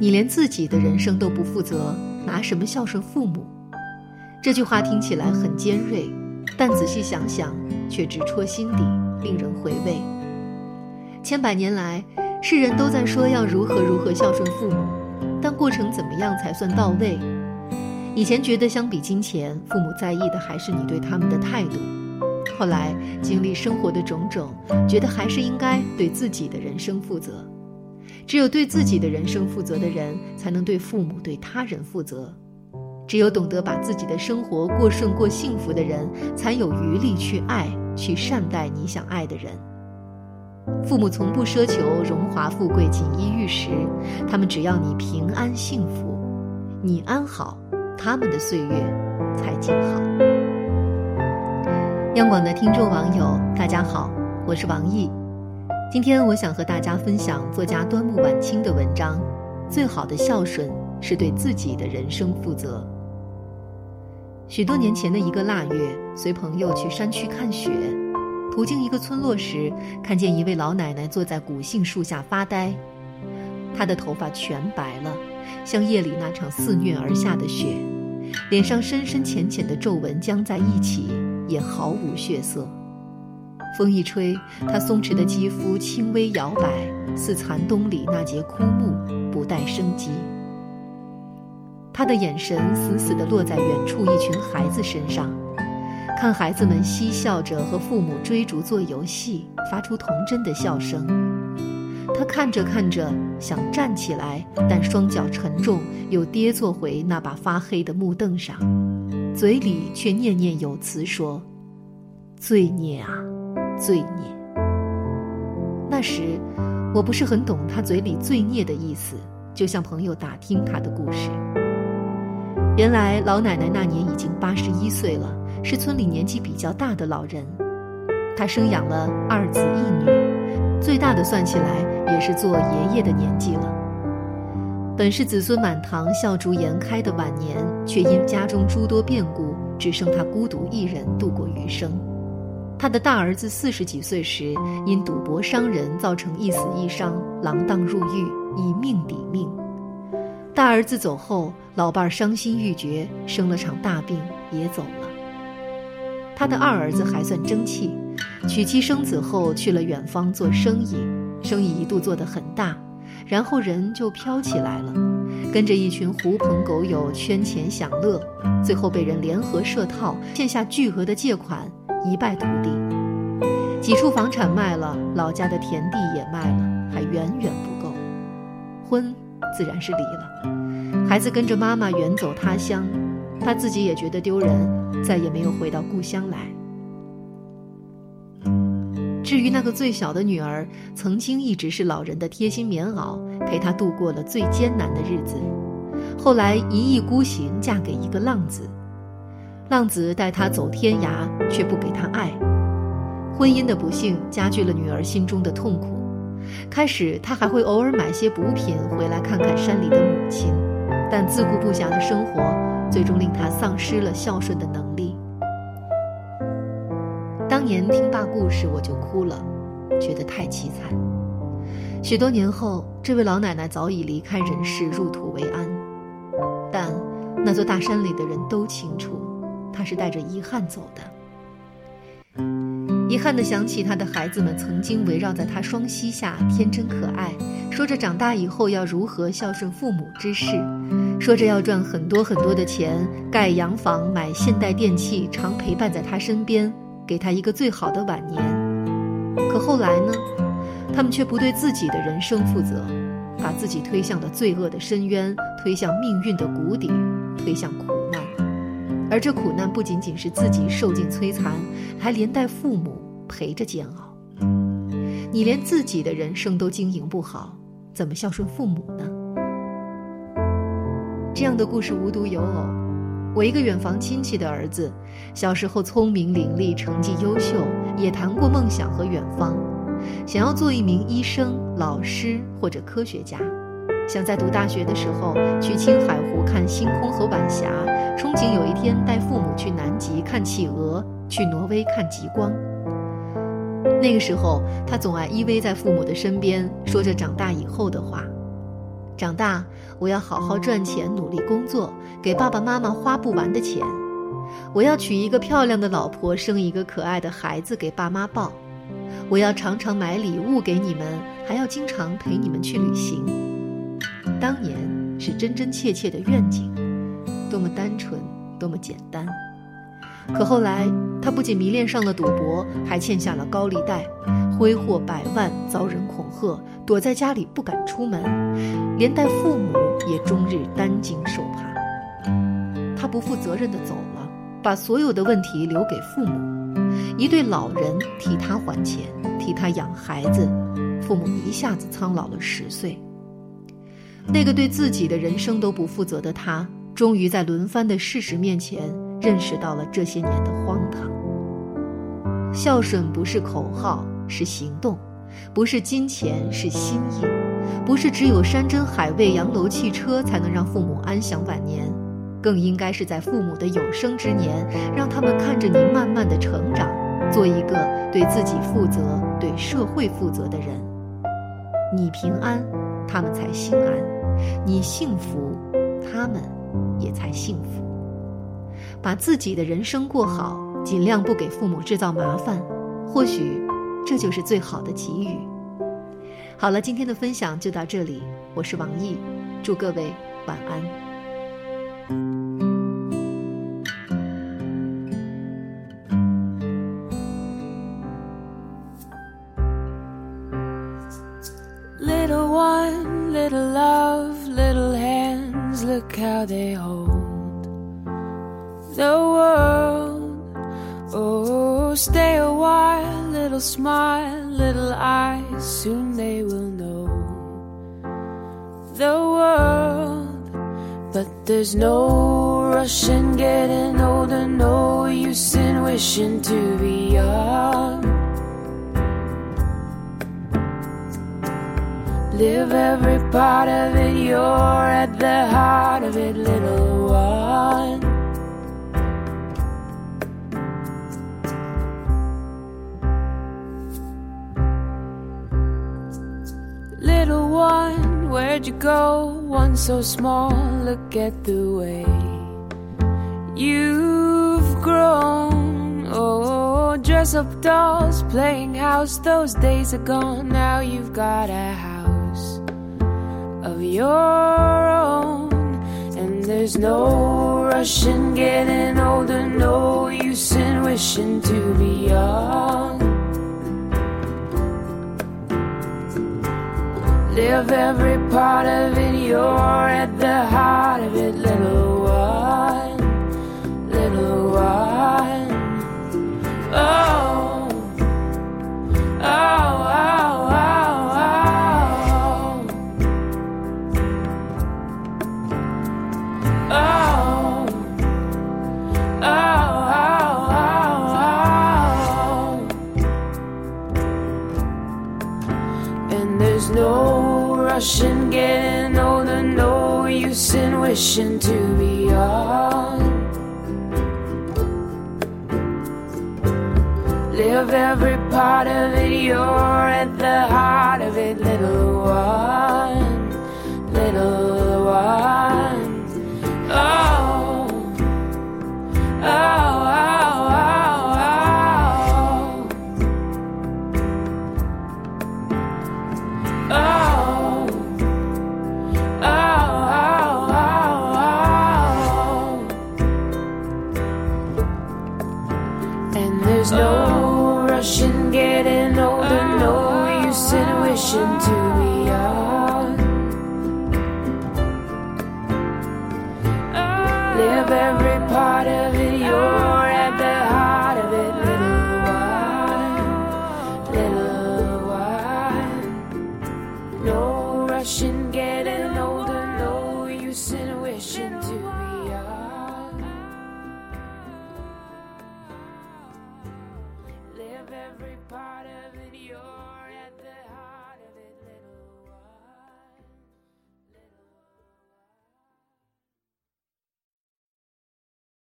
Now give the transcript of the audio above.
你连自己的人生都不负责，拿什么孝顺父母？这句话听起来很尖锐，但仔细想想，却直戳心底，令人回味。千百年来，世人都在说要如何如何孝顺父母，但过程怎么样才算到位？以前觉得相比金钱，父母在意的还是你对他们的态度。后来经历生活的种种，觉得还是应该对自己的人生负责。只有对自己的人生负责的人，才能对父母、对他人负责。只有懂得把自己的生活过顺、过幸福的人，才有余力去爱、去善待你想爱的人。父母从不奢求荣华富贵、锦衣玉食，他们只要你平安幸福，你安好，他们的岁月才静好。央广的听众网友，大家好，我是王毅。今天我想和大家分享作家端木晚清的文章。最好的孝顺是对自己的人生负责。许多年前的一个腊月，随朋友去山区看雪，途经一个村落时，看见一位老奶奶坐在古杏树下发呆。她的头发全白了，像夜里那场肆虐而下的雪，脸上深深浅浅的皱纹僵在一起，也毫无血色。风一吹，他松弛的肌肤轻微摇摆，似残冬里那节枯木，不带生机。他的眼神死死地落在远处一群孩子身上，看孩子们嬉笑着和父母追逐做游戏，发出童真的笑声。他看着看着，想站起来，但双脚沉重，又跌坐回那把发黑的木凳上，嘴里却念念有词说：“罪孽啊，罪孽。”那时，我不是很懂他嘴里“罪孽”的意思，就向朋友打听他的故事。原来老奶奶那年已经八十一岁了，是村里年纪比较大的老人。她生养了二子一女，最大的算起来也是做爷爷的年纪了。本是子孙满堂、笑逐颜开的晚年，却因家中诸多变故，只剩她孤独一人度过余生。他的大儿子四十几岁时，因赌博伤人，造成一死一伤，锒铛入狱，以命抵命。大儿子走后，老伴儿伤心欲绝，生了场大病也走了。他的二儿子还算争气，娶妻生子后去了远方做生意，生意一度做得很大，然后人就飘起来了，跟着一群狐朋狗友圈钱享乐，最后被人联合设套，欠下巨额的借款，一败涂地。几处房产卖了，老家的田地也卖了，还远远不够，婚。自然是离了，孩子跟着妈妈远走他乡，他自己也觉得丢人，再也没有回到故乡来。至于那个最小的女儿，曾经一直是老人的贴心棉袄，陪他度过了最艰难的日子。后来一意孤行，嫁给一个浪子，浪子带她走天涯，却不给她爱。婚姻的不幸加剧了女儿心中的痛苦。开始，他还会偶尔买些补品回来看看山里的母亲，但自顾不暇的生活，最终令他丧失了孝顺的能力。当年听罢故事，我就哭了，觉得太凄惨。许多年后，这位老奶奶早已离开人世，入土为安，但那座大山里的人都清楚，他是带着遗憾走的。遗憾的想起他的孩子们曾经围绕在他双膝下，天真可爱，说着长大以后要如何孝顺父母之事，说着要赚很多很多的钱，盖洋房，买现代电器，常陪伴在他身边，给他一个最好的晚年。可后来呢？他们却不对自己的人生负责，把自己推向了罪恶的深渊，推向命运的谷底，推向苦难。而这苦难不仅仅是自己受尽摧残，还连带父母。陪着煎熬，你连自己的人生都经营不好，怎么孝顺父母呢？这样的故事无独有偶。我一个远房亲戚的儿子，小时候聪明伶俐，成绩优秀，也谈过梦想和远方，想要做一名医生、老师或者科学家，想在读大学的时候去青海湖看星空和晚霞，憧憬有一天带父母去南极看企鹅，去挪威看极光。那个时候，他总爱依偎在父母的身边，说着长大以后的话。长大，我要好好赚钱，努力工作，给爸爸妈妈花不完的钱。我要娶一个漂亮的老婆，生一个可爱的孩子给爸妈抱。我要常常买礼物给你们，还要经常陪你们去旅行。当年是真真切切的愿景，多么单纯，多么简单。可后来，他不仅迷恋上了赌博，还欠下了高利贷，挥霍百万，遭人恐吓，躲在家里不敢出门，连带父母也终日担惊受怕。他不负责任的走了，把所有的问题留给父母，一对老人替他还钱，替他养孩子，父母一下子苍老了十岁。那个对自己的人生都不负责的他，终于在轮番的事实面前。认识到了这些年的荒唐。孝顺不是口号，是行动；不是金钱，是心意；不是只有山珍海味、洋楼汽车才能让父母安享晚年，更应该是在父母的有生之年，让他们看着你慢慢的成长，做一个对自己负责、对社会负责的人。你平安，他们才心安；你幸福，他们也才幸福。把自己的人生过好，尽量不给父母制造麻烦，或许这就是最好的给予。好了，今天的分享就到这里，我是王毅，祝各位晚安。Look how they hold. the world. Oh, stay a while, little smile, little eyes, soon they will know the world. But there's no rush in getting older, no use in wishing to be young. Live every part of it, you're at the heart of it, little one. Little one, where'd you go? One so small, look at the way you've grown. Oh, dress up dolls, playing house, those days are gone. Now you've got a house of your own, and there's no rush in getting older, no use in wishing to be young. live every part of it. You're at the heart of it, little one, little one. Oh, rushing, getting older, no use in wishing to be young. Live every part of it, you're at the heart of it, little one, little one. Oh, oh. 是。